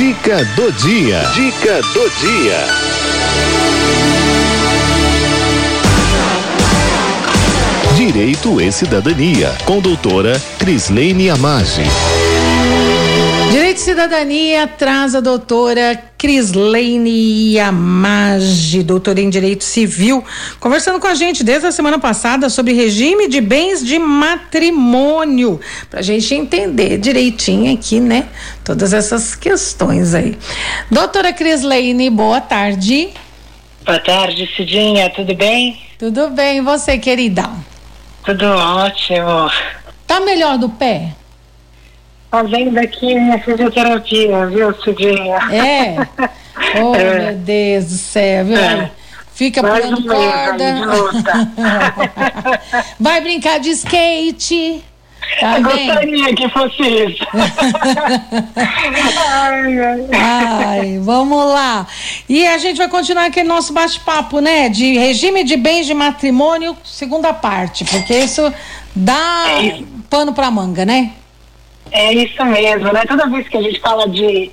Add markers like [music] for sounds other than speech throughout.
Dica do dia. Dica do dia. Direito e Cidadania, com doutora Crislene Amage. Direito e Cidadania traz a doutora Crislene Amage, doutora em Direito Civil, conversando com a gente desde a semana passada sobre regime de bens de matrimônio, para a gente entender direitinho aqui, né? Todas essas questões aí. Doutora Crislene, boa tarde. Boa tarde, Cidinha, tudo bem? Tudo bem, e você, querida? Tudo ótimo. Tá melhor do pé? Fazendo aqui minha fisioterapia, viu, Cidinha? É. [laughs] Oh, é. meu Deus do céu, viu? É. Fica Mais pulando um corda. [laughs] Vai brincar de skate. Tá Eu bem? gostaria que fosse isso. [laughs] ai, ai. ai, vamos lá. E a gente vai continuar aquele nosso bate-papo, né? De regime de bens de matrimônio, segunda parte, porque isso dá é pano pra manga, né? É isso mesmo, né? Toda vez que a gente fala de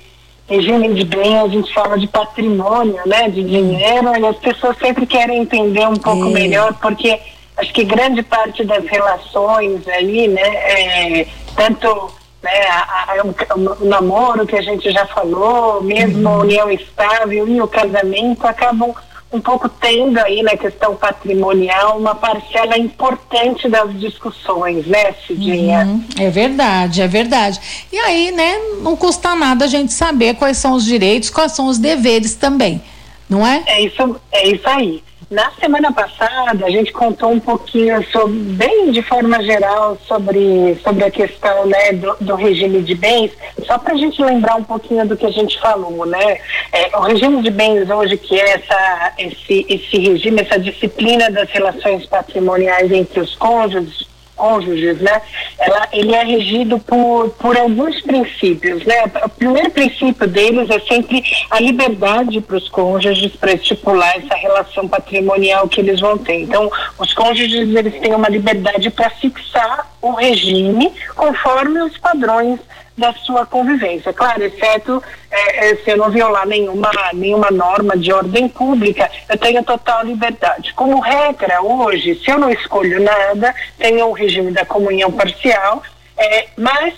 regime de bem, a gente fala de patrimônio, né? De dinheiro, e as pessoas sempre querem entender um pouco é. melhor, porque acho que grande parte das relações aí, né? É, tanto né, a, a, o, o, namoro que a gente já falou, mesmo uhum. a união estável e o casamento acabam um pouco tendo aí na questão patrimonial uma parcela importante das discussões, né, Cidinha? Uhum, é verdade, é verdade. E aí, né, não custa nada a gente saber quais são os direitos, quais são os deveres também, não é? É isso, é isso aí. Na semana passada, a gente contou um pouquinho, sobre, bem de forma geral, sobre, sobre a questão né, do, do regime de bens, só para a gente lembrar um pouquinho do que a gente falou. Né? É, o regime de bens hoje, que é essa, esse, esse regime, essa disciplina das relações patrimoniais entre os cônjuges, cônjuges, né? Ela, ele é regido por, por alguns princípios, né? O primeiro princípio deles é sempre a liberdade para os cônjuges para estipular essa relação patrimonial que eles vão ter. Então, os cônjuges eles têm uma liberdade para fixar o regime conforme os padrões da sua convivência. Claro, exceto é, é, se eu não violar nenhuma, nenhuma norma de ordem pública, eu tenho total liberdade. Como regra, hoje, se eu não escolho nada, tenho o regime da comunhão parcial, é, mas,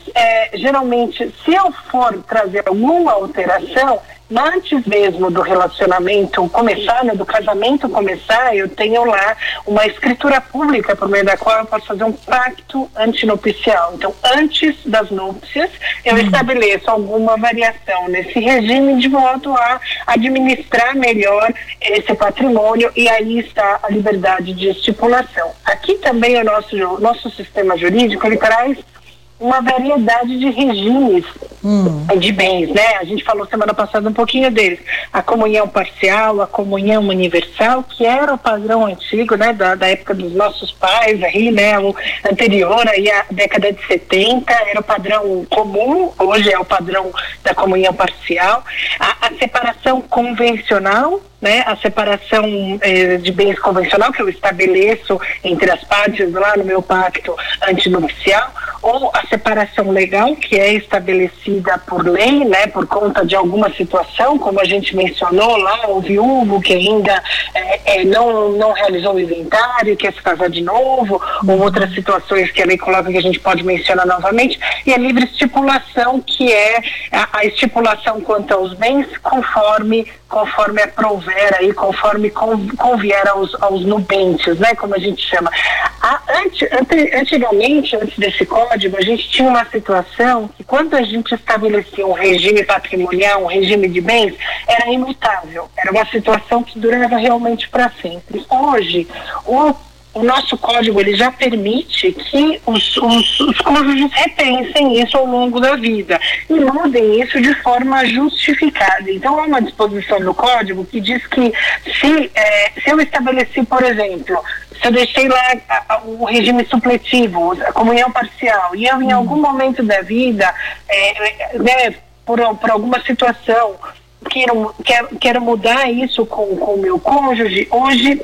geralmente, se eu for trazer alguma alteração, antes mesmo do relacionamento começar, né, do casamento começar, eu tenho lá uma escritura pública por meio da qual eu posso fazer um pacto antinupcial. Então, antes das núpcias, eu uhum. estabeleço alguma variação nesse regime de modo a administrar melhor esse patrimônio e aí está a liberdade de estipulação. Aqui também o nosso, nosso sistema jurídico ele traz uma variedade de regimes hum. de bens, né? A gente falou semana passada um pouquinho deles. A comunhão parcial, a comunhão universal, que era o padrão antigo, né? Da, da época dos nossos pais aí, né? O anterior aí à década de 70, era o padrão comum, hoje é o padrão da comunhão parcial. A, a separação convencional, né, a separação eh, de bens convencional que eu estabeleço entre as partes lá no meu pacto antinupcial, ou a separação legal que é estabelecida por lei, né, por conta de alguma situação, como a gente mencionou lá, o viúvo que ainda eh, eh, não, não realizou o inventário, quer se casar de novo, ou outras situações que a lei coloca que a gente pode mencionar novamente, e a livre estipulação que é a, a estipulação quanto aos bens conforme conforme aprouver aí, conforme convier aos, aos nubentes, né, como a gente chama. A, ante, ante, antigamente, antes desse código, a gente tinha uma situação que quando a gente estabelecia um regime patrimonial, um regime de bens, era imutável, era uma situação que durava realmente para sempre. Hoje, o o nosso código ele já permite que os, os, os cônjuges repensem isso ao longo da vida e mudem isso de forma justificada. Então, há uma disposição no código que diz que se, é, se eu estabeleci, por exemplo, se eu deixei lá o regime supletivo, a comunhão parcial, e eu em algum momento da vida, é, né, por, por alguma situação, quero, quero, quero mudar isso com o meu cônjuge, hoje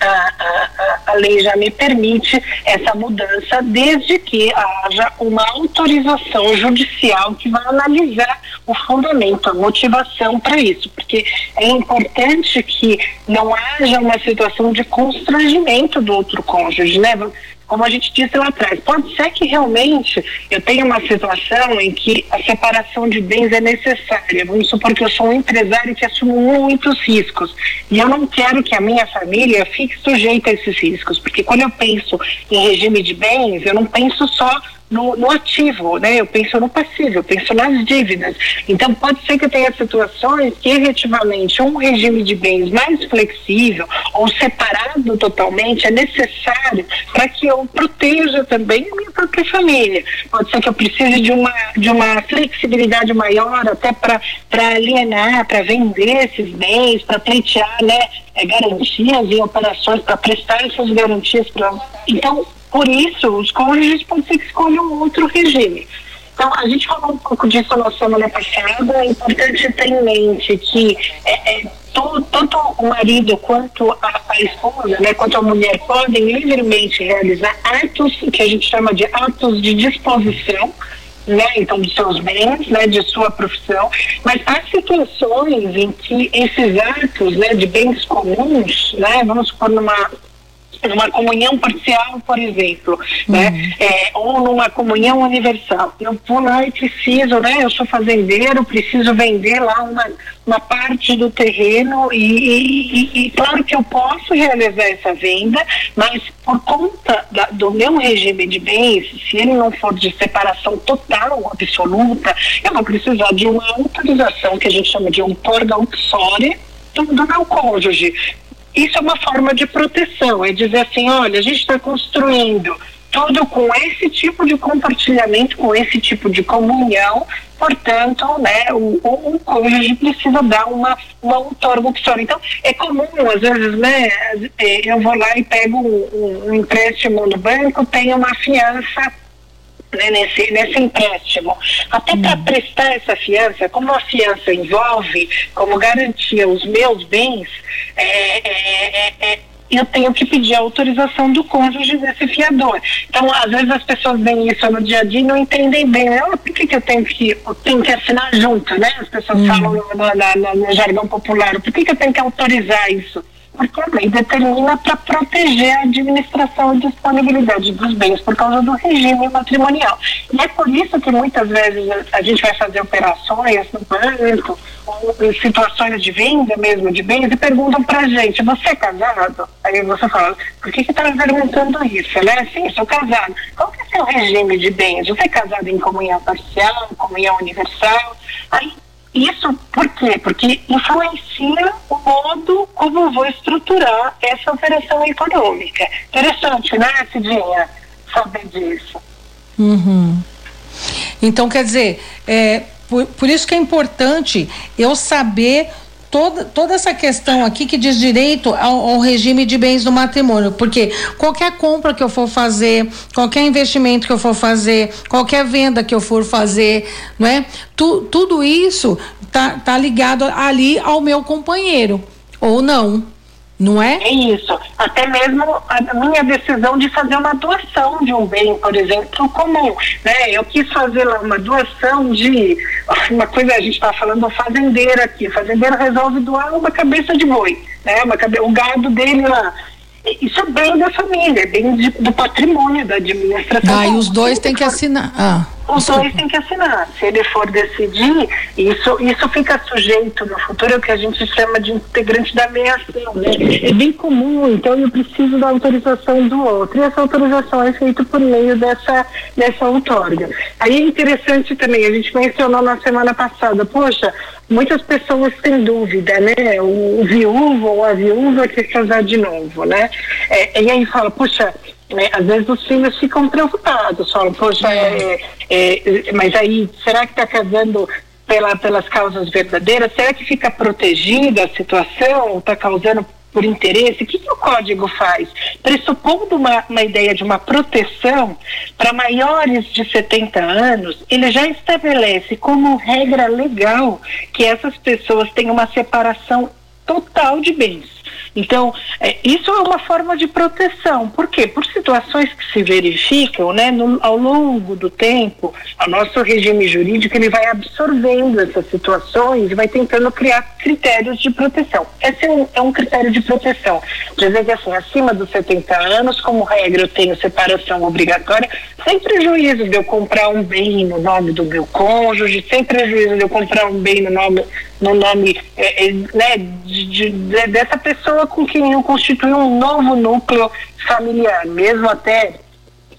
a, a, a, lei já me permite essa mudança, desde que haja uma autorização judicial que vai analisar o fundamento, a motivação para isso, porque é importante que não haja uma situação de constrangimento do outro cônjuge, né? Como a gente disse lá atrás, pode ser que realmente eu tenha uma situação em que a separação de bens é necessária. Vamos supor que eu sou um empresário que assumo muitos riscos e eu não quero que a minha família fique sujeita a esses riscos, porque quando eu penso em regime de bens, eu não penso só no, no, ativo, né? Eu penso no passivo, eu penso nas dívidas. Então pode ser que tenha situações que efetivamente um regime de bens mais flexível ou separado totalmente é necessário para que eu proteja também a minha própria família. Pode ser que eu precise de uma de uma flexibilidade maior até para para alienar, para vender esses bens, para pleitear, né? É, garantias e operações para prestar essas garantias para então por isso, os cônjuges podem ser que escolham outro regime. Então, a gente falou um pouco disso na semana passada. É importante ter em mente que é, é, tanto o marido quanto a, a, esposa, né, quanto a mulher, podem livremente realizar atos que a gente chama de atos de disposição. Né, então dos seus bens, né, de sua profissão, mas há situações em que esses atos, né, de bens comuns, né, vamos supor numa numa comunhão parcial, por exemplo, né? uhum. né? É, ou numa comunhão universal. Eu vou lá e preciso, né? Eu sou fazendeiro, preciso vender lá uma, uma parte do terreno e, e, e claro que eu posso realizar essa venda, mas por conta da, do meu regime de bens, se ele não for de separação total, absoluta, eu vou precisar de uma autorização que a gente chama de um porga uxória do, do meu cônjuge isso é uma forma de proteção, é dizer assim, olha, a gente está construindo tudo com esse tipo de compartilhamento, com esse tipo de comunhão, portanto, né, o, o, o cônjuge precisa dar uma, uma outorga opção. Então, é comum, às vezes, né, é, eu vou lá e pego um, um empréstimo no banco, tenho uma fiança né, nesse, nesse empréstimo. Até para hum. prestar essa fiança, como a fiança envolve como garantia os meus bens, é, é, é, é, eu tenho que pedir a autorização do cônjuge desse fiador. Então, às vezes as pessoas veem isso no dia a dia e não entendem bem. Né? Por que, que eu tenho que eu tenho que assinar junto, né? As pessoas hum. falam no, no, no, no jargão popular. Por que, que eu tenho que autorizar isso? Porque a lei determina para proteger a administração e disponibilidade dos bens por causa do regime matrimonial. E é por isso que muitas vezes a gente vai fazer operações no banco, ou em situações de venda mesmo de bens, e perguntam para a gente, você é casado? Aí você fala, por que está me perguntando isso? Né? Sim, sou casado. Qual que é o seu regime de bens? Você é casado em comunhão parcial, comunhão universal? Aí isso por quê? Porque influencia o modo como vou estruturar essa operação econômica. Interessante, né, Cidinha? Saber disso. Uhum. Então, quer dizer, é, por, por isso que é importante eu saber toda, toda essa questão aqui que diz direito ao, ao, regime de bens do matrimônio, porque qualquer compra que eu for fazer, qualquer investimento que eu for fazer, qualquer venda que eu for fazer, não é? Tu, tudo isso tá, tá ligado ali ao meu companheiro, ou não. Não é? É isso. Até mesmo a minha decisão de fazer uma doação de um bem, por exemplo, comum. Né? Eu quis fazer lá uma doação de [laughs] uma coisa, a gente está falando fazendeiro aqui. O fazendeiro resolve doar uma cabeça de boi, né? Uma cabe... O gado dele lá. Isso é bem da família, é bem de, do patrimônio da administração. Ah, e os dois têm que assinar. Ah. Os dois têm que assinar. Se ele for decidir, isso, isso fica sujeito no futuro, é o que a gente chama de integrante da meação, né? É bem comum, então eu preciso da autorização do outro. E essa autorização é feita por meio dessa, dessa outorga. Aí é interessante também, a gente mencionou na semana passada, poxa, muitas pessoas têm dúvida, né? O, o viúvo ou a viúva quer casar de novo, né? É, e aí fala, poxa, né, às vezes os filhos ficam preocupados, falam, poxa, é, é, é mas aí, será que está casando pela, pelas causas verdadeiras? Será que fica protegida a situação? Está causando por interesse? O que, que, o código faz? Pressupondo uma, uma ideia de uma proteção para maiores de 70 anos, ele já estabelece como regra legal que essas pessoas tenham uma separação total de bens. Então, é, isso é uma forma de proteção. Por quê? Por situações que se verificam, né, no, ao longo do tempo, o nosso regime jurídico ele vai absorvendo essas situações e vai tentando criar critérios de proteção. Esse é um, é um critério de proteção. Dizer que assim, acima dos 70 anos, como regra, eu tenho separação obrigatória, sem prejuízo de eu comprar um bem no nome do meu cônjuge, sem prejuízo de eu comprar um bem no nome no nome é, é, né, de, de, dessa pessoa com quem eu constitui um novo núcleo familiar, mesmo até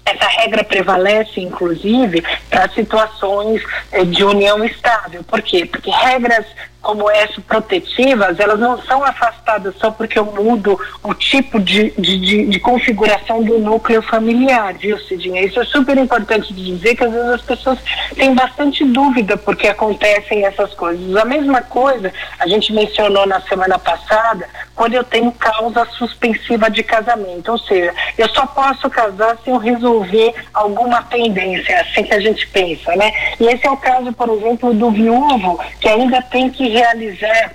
essa regra prevalece, inclusive, para situações é, de união estável. Por quê? Porque regras como essa protetivas, elas não são afastadas só porque eu mudo o tipo de, de, de, de configuração do núcleo familiar, viu, Cidinha? Isso é super importante de dizer que às vezes as pessoas têm bastante dúvida porque acontecem essas coisas. A mesma coisa a gente mencionou na semana passada quando eu tenho causa suspensiva de casamento, ou seja, eu só posso casar se eu resolver alguma pendência, assim que a gente pensa, né? E esse é o caso, por exemplo, do viúvo que ainda tem que realizar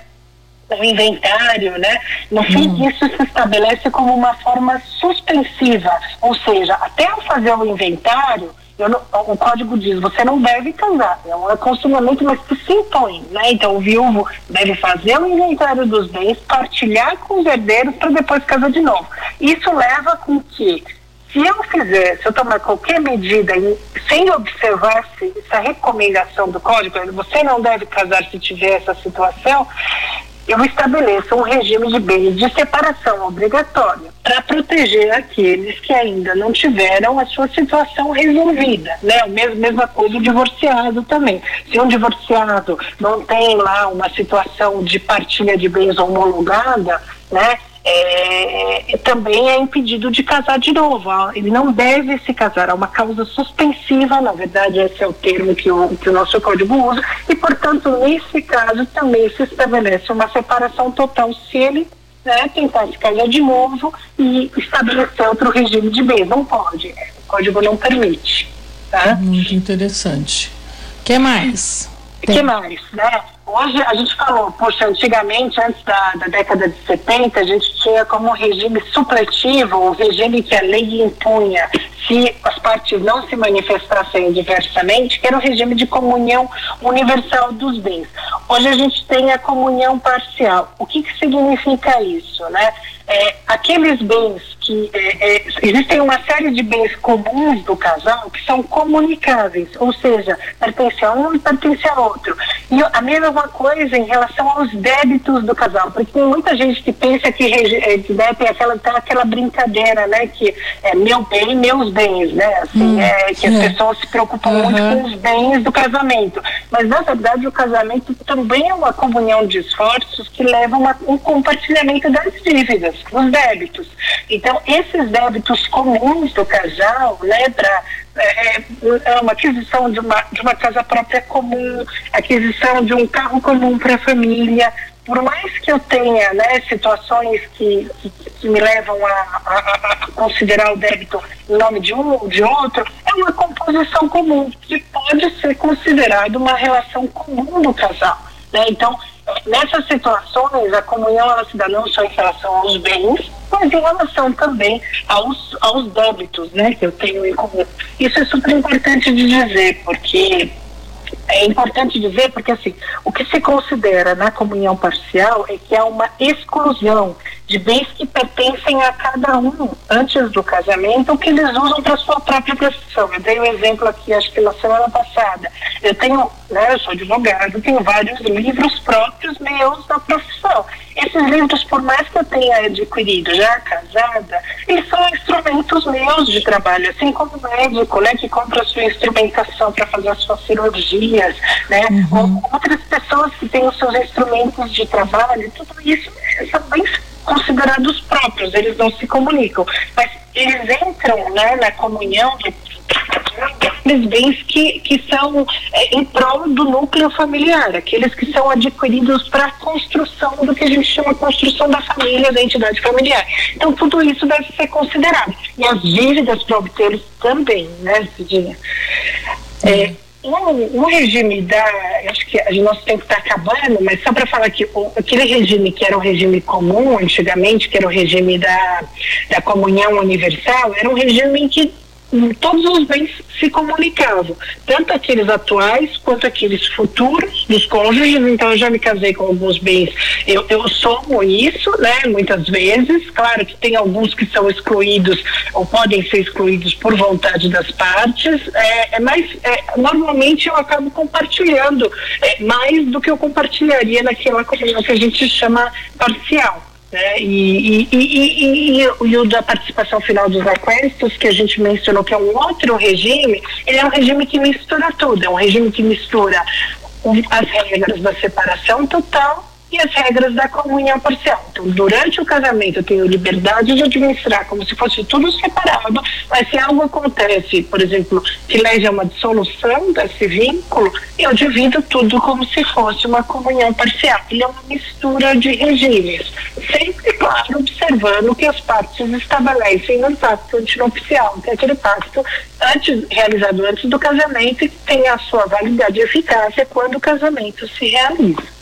o inventário, né? No fim, hum. isso se estabelece como uma forma suspensiva, ou seja, até eu fazer o inventário, não, o código diz, você não deve casar, é um aconselhamento, mas que se impõe, né? Então o viúvo deve fazer o inventário dos bens, partilhar com os herdeiros para depois casar de novo. Isso leva com que se eu fizer, se eu tomar qualquer medida sem observar se essa recomendação do código, você não deve casar se tiver essa situação, eu estabeleço um regime de bens de separação obrigatória para proteger aqueles que ainda não tiveram a sua situação resolvida, né? O mesmo, mesma coisa o divorciado também. Se um divorciado não tem lá uma situação de partilha de bens homologada, né? É, também é impedido de casar de novo. Ele não deve se casar. Há uma causa suspensiva, na verdade, esse é o termo que o, que o nosso código usa, e, portanto, nesse caso também se estabelece uma separação total se ele né, tentar se casar de novo e estabelecer outro regime de bens. Não pode. O código não permite. Tá? Muito interessante. O que mais? O que mais, né? Hoje a gente falou, poxa, antigamente, antes da, da, década de 70, a gente tinha como regime supletivo, o regime que a lei impunha se as partes não se manifestassem diversamente, que era o regime de comunhão universal dos bens. Hoje a gente tem a comunhão parcial. O que, que significa isso, né? É, aqueles bens que é, é, existem uma série de bens comuns do casal que são comunicáveis, ou seja, pertence a um e pertence a outro. E a mesma coisa em relação aos débitos do casal, porque tem muita gente que pensa que, é, né, tem aquela, tem aquela brincadeira, né, que é meu bem, meus bens, né, assim, hum, é, que as é. pessoas se preocupam uhum. muito com os bens do casamento. Mas, na verdade, o casamento também é uma comunhão de esforços que levam a um compartilhamento das dívidas, dos débitos. Então, esses débitos comuns do casal, né, para é, é, uma aquisição de uma, de uma casa própria comum, aquisição de um carro comum para a família, por mais que eu tenha né, situações que, que, que me levam a, a, a, considerar o débito em nome de um ou de outro, é uma composição comum, que pode ser considerada uma relação comum do casal. Né? Então, nessas situações, a comunhão ela se dá não só em relação aos bens, mas em relação também aos, aos débitos né, que eu tenho em comum. Isso é super importante de dizer, porque é importante dizer porque assim o que se considera na comunhão parcial é que há uma exclusão de bens que pertencem a cada um antes do casamento que eles usam para sua própria profissão. Eu dei um exemplo aqui, acho que na semana passada. Eu tenho, né, eu sou advogado, tenho vários livros próprios meus da profissão. Esses livros, por mais que eu tenha adquirido já casada, eles são instrumentos meus de trabalho, assim como o médico, né, que compra a sua instrumentação para fazer as suas cirurgias, né, uhum. outras pessoas que têm os seus instrumentos de trabalho, tudo isso são bens considerados próprios, eles não se comunicam, mas eles entram né, na comunhão aqueles bens que, que são é, em prol do núcleo familiar, aqueles que são adquiridos para a construção do que a gente chama construção da família, da entidade familiar. Então, tudo isso deve ser considerado. E as dívidas para obter também, né, Cidinha? É, um, um, regime da. Acho que o nosso tempo está acabando, mas só para falar que o, aquele regime que era o regime comum antigamente, que era o regime da, da comunhão universal, era um regime que todos os bens se comunicavam, tanto aqueles atuais quanto aqueles futuros dos cônjuges. Então, eu já me casei com alguns bens, eu, eu somo isso, né, muitas vezes. Claro que tem alguns que são excluídos ou podem ser excluídos por vontade das partes, é, é mas é, normalmente eu acabo compartilhando é, mais do que eu compartilharia naquela comunhão que a gente chama parcial. Né? E, e, e, e, o da participação final dos aquestos, que a gente mencionou que é um outro regime, ele é um regime que mistura tudo, é um regime que mistura as regras da separação total e as regras da comunhão parcial. Então, durante o casamento, eu tenho liberdade de administrar como se fosse tudo separado, mas se algo acontece, por exemplo, que leve a uma dissolução desse vínculo, eu divido tudo como se fosse uma comunhão parcial. Ele é uma mistura de regimes, sempre, claro, observando que as partes estabelecem no pacto antinupcial, que é aquele pacto antes, realizado antes do casamento e que tem a sua validade e eficácia quando o casamento se realiza.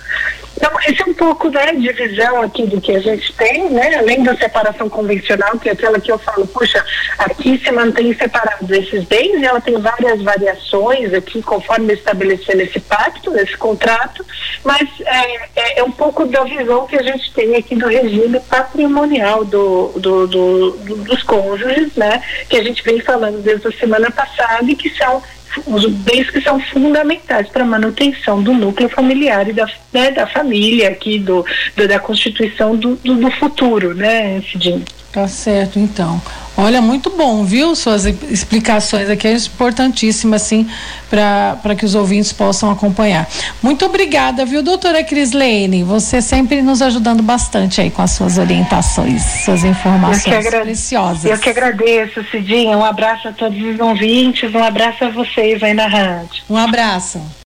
Então, esse é um pouco né, divisão aqui do que a gente tem, né? Além da separação convencional, que é aquela que eu falo, puxa, aqui se mantém separados esses bens e ela tem várias variações aqui, conforme estabelecer nesse pacto, nesse contrato, mas é, é, é, um pouco da visão que a gente tem aqui do regime patrimonial do, do, do, do dos cônjuges, né? Que a gente vem falando desde a semana passada e que são os bens que são fundamentais para a manutenção do núcleo familiar e da, né, da família aqui, do, do da constituição do, do, do futuro, né, Cidinho? Tá certo, então. Olha, muito bom, viu? Suas explicações aqui é importantíssima, assim, para que os ouvintes possam acompanhar. Muito obrigada, viu, doutora Crislene? Você sempre nos ajudando bastante aí com as suas orientações, suas informações preciosas. Eu que agradeço, Cidinha. Um abraço a todos os ouvintes, um abraço a vocês aí na rádio. Um abraço.